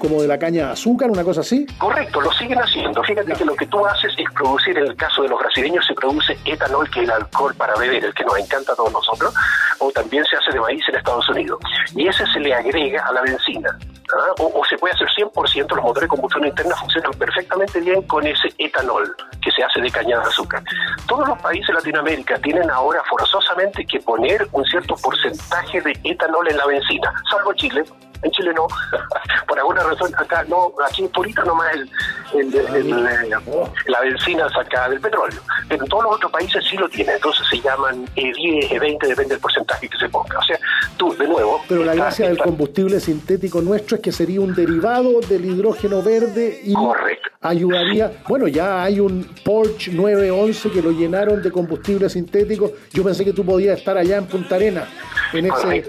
como de la caña de azúcar, una cosa así. Correcto, lo siguen haciendo. Fíjate que lo que tú haces es producir, en el caso de los brasileños, se produce etanol, que es el alcohol para beber, el que nos encanta a todos nosotros, o también se hace de maíz en Estados Unidos. Y ese se le agrega a la benzina. ¿ah? O, se puede hacer 100%, los motores de combustión interna funcionan perfectamente bien con ese etanol que se hace de caña de azúcar. Todos los países de Latinoamérica tienen ahora forzosamente que poner un cierto porcentaje de etanol en la benzina, salvo Chile, en Chile no, por alguna razón acá no, aquí en Purita nomás el, la benzina sacada del petróleo, pero en todos los otros países sí lo tienen, entonces se llaman E10, E20, depende del porcentaje que se ponga, o sea, tú de nuevo... Pero la gracia del combustible sintético nuestro es que sería un derivado del hidrógeno verde y ayudaría, bueno, ya hay un Porsche 911 que lo llenaron de combustible sintético, yo pensé que tú podías estar allá en Punta Arena. En ese...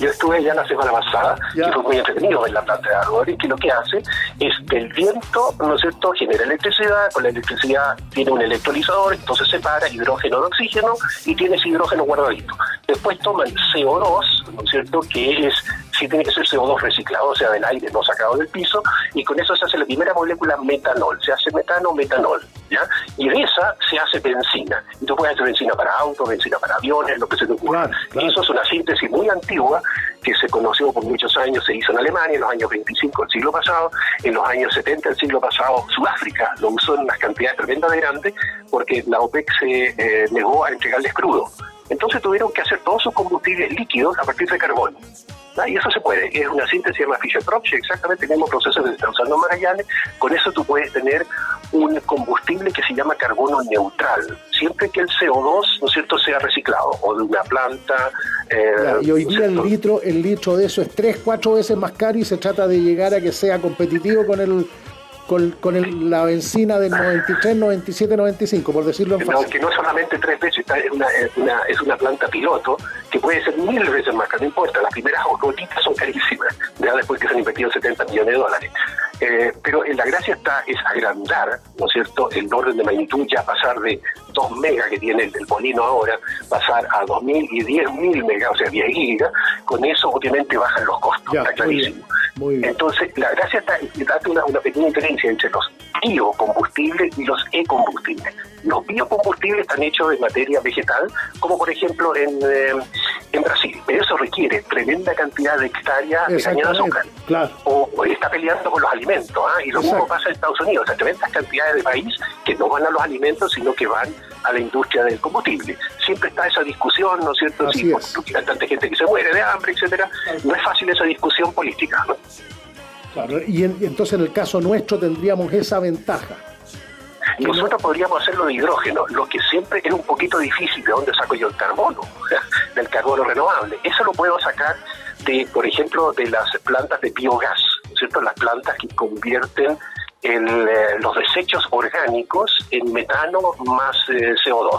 yo, estuve ya la semana pasada que fue muy entretenido en la planta de árbol y que lo que hace es que el viento, ¿no es cierto?, genera electricidad, con la electricidad tiene un electrolizador, entonces separa hidrógeno de oxígeno y tienes hidrógeno guardadito. Después toman CO2, ¿no es cierto?, que es, sí tiene que ser CO2 reciclado, o sea, del aire, no sacado del piso, y con eso se hace la primera molécula metanol, se hace metano, metanol, ¿ya? Y de esa se hace benzina. Y tú puedes hacer benzina para autos, benzina para aviones, lo que se te ocurra. Y eso es una síntesis muy antigua que se conoció por muchos años, se hizo en Alemania en los años 25 del siglo pasado, en los años 70 del siglo pasado Sudáfrica lo usó en unas cantidades tremendas de grandes porque la OPEC se eh, negó a entregarles crudo. Entonces tuvieron que hacer todos sus combustibles líquidos a partir de carbono. Ah, Y eso se puede, es una síntesis de Fischer-Tropsch, exactamente el mismo proceso que se está usando en Magallanes. Con eso tú puedes tener un combustible que se llama carbono neutral, siempre que el CO2, ¿no es cierto?, sea reciclado, o de una planta. eh, y hoy ¿no es día el litro, el litro de eso es 3, 4 veces más caro y se trata de llegar a que sea competitivo con el con, con el- la benzina del 93, 97, 95, por decirlo en No, fácil. que no solamente tres veces, está- es una, es una, es una planta piloto que puede ser mil veces más cara, no importa, las primeras gotitas son carísimas, ya después que se han invertido 70 millones de dólares. Eh, pero en la gracia está es agrandar, ¿no es cierto?, el orden de magnitud, ya pasar de 2 megas que tiene el, molino ahora, pasar a 2.000 y 10.000 megas, o sea, 10 gigas, con eso obviamente bajan los costos, Ya, está muy bien, clarísimo. muy bien. Entonces, la gracia está en darte una, una pequeña diferencia entre los biocombustibles y los e-combustibles. Los biocombustibles están hechos de materia vegetal, como por ejemplo en, eh, en Brasil, pero eso requiere tremenda cantidad de hectáreas de caña de azúcar. claro. O, o está peleando con los alimentos, ¿ah? y lo mismo pasa en Estados Unidos, o sea, tremendas cantidades de país que no van a los alimentos, sino que van a la industria del combustible. Siempre está esa discusión, ¿no es cierto? Así Sí, es. porque hay tanta gente que se muere de hambre, etcétera. No es fácil esa discusión política, ¿no? Claro, y, en- y entonces en el caso nuestro tendríamos esa ventaja. Y nosotros podríamos hacerlo de hidrógeno, lo que siempre es un poquito difícil. ¿De dónde saco yo el carbono? Del carbono renovable. Eso lo puedo sacar de, por ejemplo, de las plantas de biogás, ¿no es ¿cierto? Las plantas que convierten el, eh, los desechos orgánicos en metano más eh, CO2.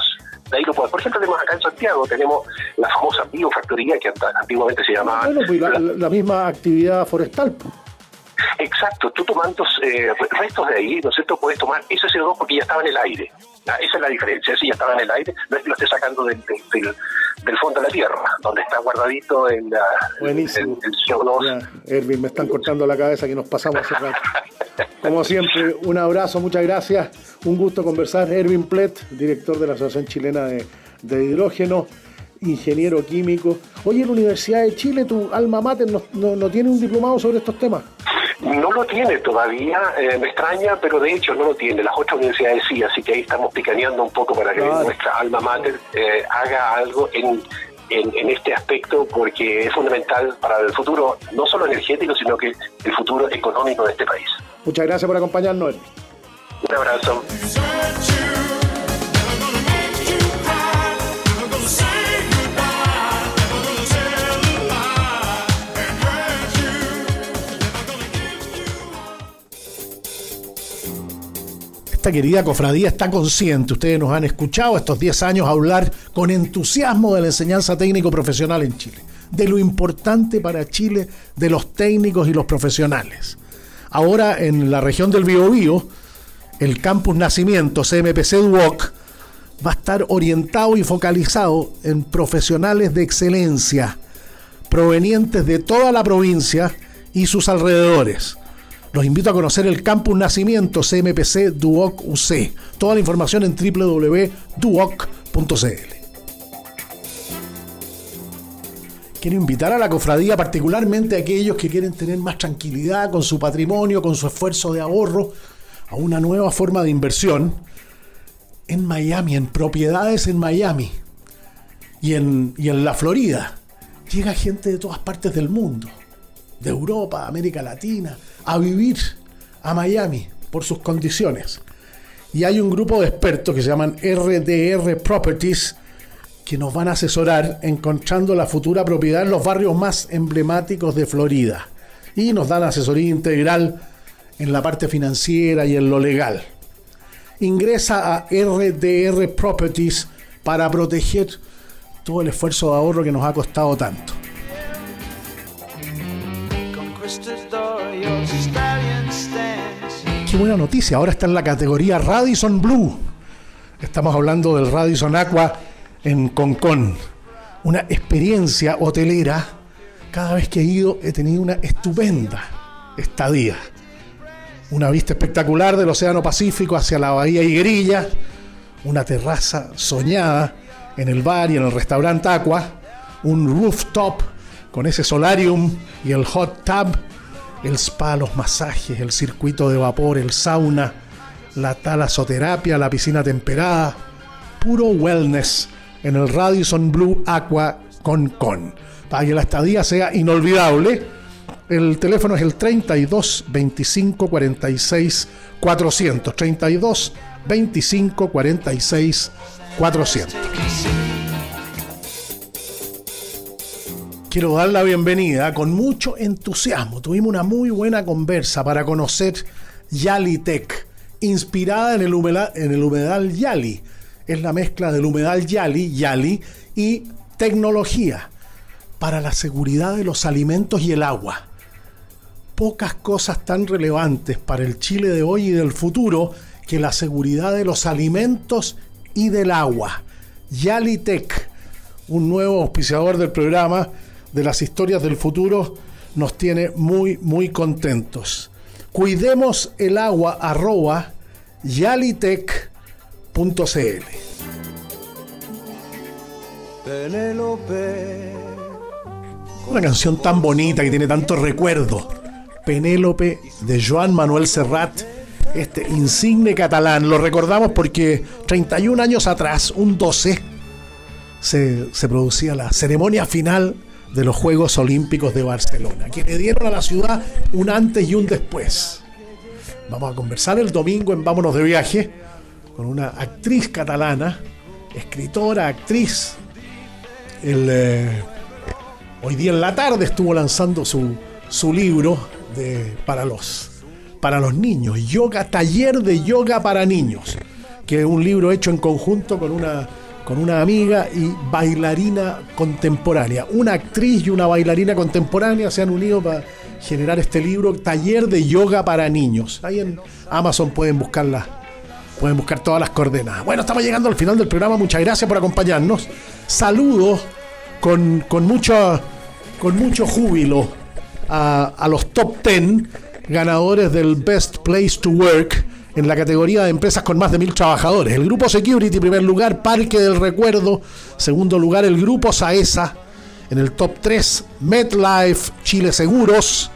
De ahí lo puedo. Por ejemplo, tenemos acá en Santiago, tenemos la famosa biofactoría que antiguamente se llamaba Bueno, pues la, la misma actividad forestal. Exacto, tú tomando eh, restos de ahí, ¿no es cierto? Puedes tomar ese CO2 porque ya estaba en el aire. Ah, Esa es la diferencia, ese ya estaba en el aire, no es que lo esté sacando del, del, del- del fondo de la tierra, donde está guardadito en la, Buenísimo. el, el CO2. Ya, Erwin, me están cortando la cabeza que nos pasamos hace rato. Como siempre, un abrazo, muchas gracias. Un gusto conversar. Erwin Plet, director de la Asociación Chilena de, de Hidrógeno, ingeniero químico. Oye, en la Universidad de Chile, tu alma mater, ¿no, no, no tiene un diplomado sobre estos temas? No lo tiene todavía, eh, me extraña, pero de hecho no lo tiene. Las otras universidades sí, así que ahí estamos picaneando un poco para que Claro. nuestra alma mater eh, haga algo en, en, en este aspecto, porque es fundamental para el futuro, no solo energético, sino que el futuro económico de este país. Muchas gracias por acompañarnos. Un abrazo. Querida cofradía está consciente, ustedes nos han escuchado estos 10 años hablar con entusiasmo de la enseñanza técnico profesional en Chile, de lo importante para Chile de los técnicos y los profesionales. Ahora en la región del Biobío, el campus Nacimiento CMPC Duoc va a estar orientado y focalizado en profesionales de excelencia provenientes de toda la provincia y sus alrededores. Los invito a conocer el Campus Nacimiento CMPC Duoc UC. Toda la información en www.duoc.cl. Quiero invitar a la cofradía, particularmente a aquellos que quieren tener más tranquilidad con su patrimonio, con su esfuerzo de ahorro, a una nueva forma de inversión en Miami, en propiedades en Miami y en, y en la Florida. Llega gente de todas partes del mundo, de Europa, América Latina, a vivir a Miami por sus condiciones. Y hay un grupo de expertos que se llaman RDR Properties que nos van a asesorar encontrando la futura propiedad en los barrios más emblemáticos de Florida. Y nos dan asesoría integral en la parte financiera y en lo legal. Ingresa a RDR Properties para proteger todo el esfuerzo de ahorro que nos ha costado tanto. Qué buena noticia, ahora está en la categoría Radisson Blue. Estamos hablando del Radisson Aqua en Concón. Una experiencia hotelera. Cada vez que he ido he tenido una estupenda estadía. Una vista espectacular del Océano Pacífico hacia la Bahía Higuerilla. Una terraza soñada en el bar y en el restaurante Aqua. Un rooftop con ese solarium y el hot tub. El spa, los masajes, el circuito de vapor, el sauna, la talasoterapia, la piscina temperada. Puro wellness en el Radisson Blue Aqua con con. Para que la estadía sea inolvidable, el teléfono es el 32 25 46 400. 32 25 46 400. Quiero dar la bienvenida con mucho entusiasmo. Tuvimos una muy buena conversa para conocer Yalitech, inspirada en el, humedal, en el humedal Yali. Es la mezcla del humedal Yali, Yali y tecnología para la seguridad de los alimentos y el agua. Pocas cosas tan relevantes para el Chile de hoy y del futuro que la seguridad de los alimentos y del agua. Yalitech, un nuevo auspiciador del programa de las historias del futuro, nos tiene muy, muy contentos. Cuidemos el agua arroba yalitech.cl. Una canción tan bonita que tiene tanto recuerdo. Penélope de Joan Manuel Serrat, este insigne catalán. Lo recordamos porque 31 años atrás, un 12, se, se producía la ceremonia final de los Juegos Olímpicos de Barcelona, que le dieron a la ciudad un antes y un después. Vamos a conversar el domingo en Vámonos de Viaje con una actriz catalana, escritora, actriz. El, eh, hoy día en la tarde estuvo lanzando su, su libro de, para, los, para los niños, Yoga, Taller de Yoga para Niños, que es un libro hecho en conjunto con una con una amiga y bailarina contemporánea. Una actriz y una bailarina contemporánea se han unido para generar este libro, Taller de Yoga para Niños. Ahí en Amazon pueden buscarla. Pueden buscar todas las coordenadas. Bueno, estamos llegando al final del programa. Muchas gracias por acompañarnos. Saludos con, con, mucho, con mucho júbilo a, a los top 10 ganadores del Best Place to Work en la categoría de empresas con más de mil trabajadores. El grupo Security, primer lugar, Parque del Recuerdo, segundo lugar, el grupo Saesa, en el top 3, MetLife, Chile Seguros,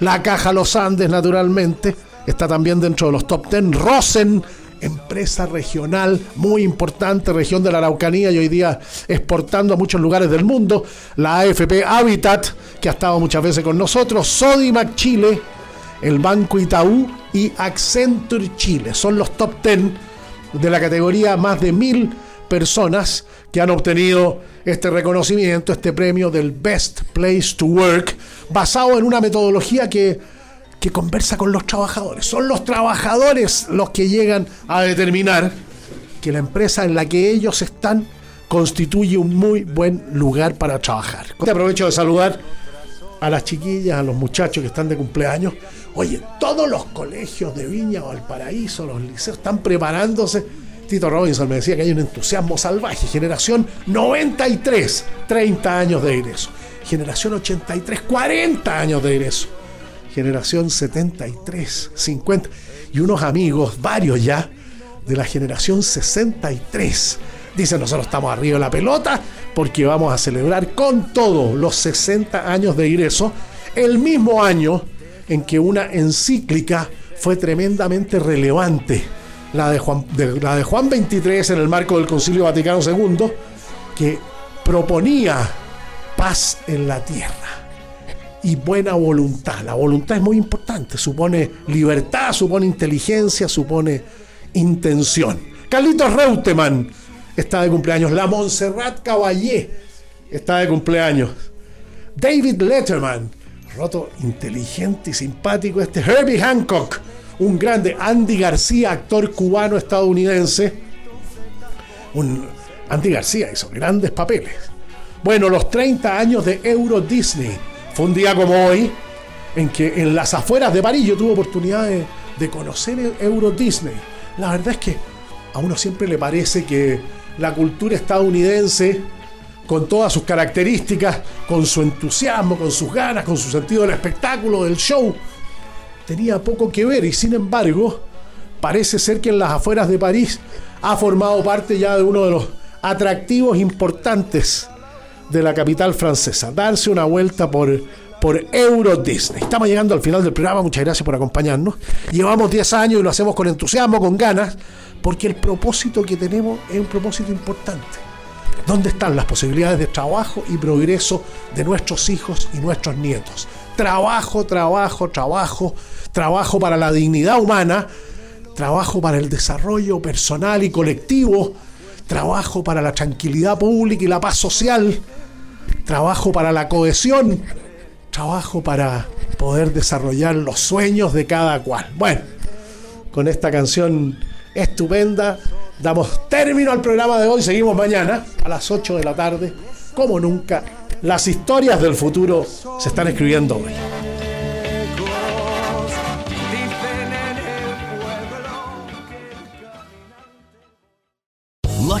la Caja Los Andes, naturalmente, está también dentro de los top 10, Rosen, empresa regional muy importante, región de la Araucanía y hoy día exportando a muchos lugares del mundo, la AFP Habitat, que ha estado muchas veces con nosotros, Sodimac Chile, el Banco Itaú y Accenture Chile. Son los top 10 de la categoría más de mil personas que han obtenido este reconocimiento, este premio del Best Place to Work, basado en una metodología que, que conversa con los trabajadores. Son los trabajadores los que llegan a determinar que la empresa en la que ellos están constituye un muy buen lugar para trabajar. Te aprovecho de saludar a las chiquillas, a los muchachos que están de cumpleaños. Oye, todos los colegios de Viña o Valparaíso, los liceos están preparándose. Tito Robinson me decía que hay un entusiasmo salvaje. Generación 93, 30 años de egreso. Generación 83, 40 años de egreso. Generación 73, 50. Y unos amigos, varios ya, de la generación 63. Dicen, nosotros estamos arriba de la pelota porque vamos a celebrar con todo los 60 años de ingreso, el mismo año en que una encíclica fue tremendamente relevante, la de Juan, de, la de Juan 23 en el marco del Concilio Vaticano II, que proponía paz en la tierra y buena voluntad. La voluntad es muy importante, supone libertad, supone inteligencia, supone intención. Carlitos Reutemann está de cumpleaños. La Montserrat Caballé está de cumpleaños. David Letterman, roto inteligente y simpático. Este Herbie Hancock, un grande. Andy García, actor cubano estadounidense. Un, Andy García hizo grandes papeles. Bueno, los 30 años de Euro Disney. Fue un día como hoy en que en las afueras de París yo tuve oportunidad de conocer Euro Disney. La verdad es que a uno siempre le parece que la cultura estadounidense, con todas sus características, con su entusiasmo, con sus ganas, con su sentido del espectáculo, del show, tenía poco que ver y sin embargo parece ser que en las afueras de París ha formado parte ya de uno de los atractivos importantes de la capital francesa. Darse una vuelta por, por Euro Disney. Estamos llegando al final del programa, muchas gracias por acompañarnos. Llevamos 10 años y lo hacemos con entusiasmo, con ganas, porque el propósito que tenemos es un propósito importante. ¿Dónde están las posibilidades de trabajo y progreso de nuestros hijos y nuestros nietos? Trabajo, trabajo, trabajo, trabajo para la dignidad humana, trabajo para el desarrollo personal y colectivo, trabajo para la tranquilidad pública y la paz social, trabajo para la cohesión, trabajo para poder desarrollar los sueños de cada cual. Bueno, con esta canción estupenda damos término al programa de hoy. Seguimos mañana a las 8 de la tarde, como nunca. Las historias del futuro se están escribiendo hoy.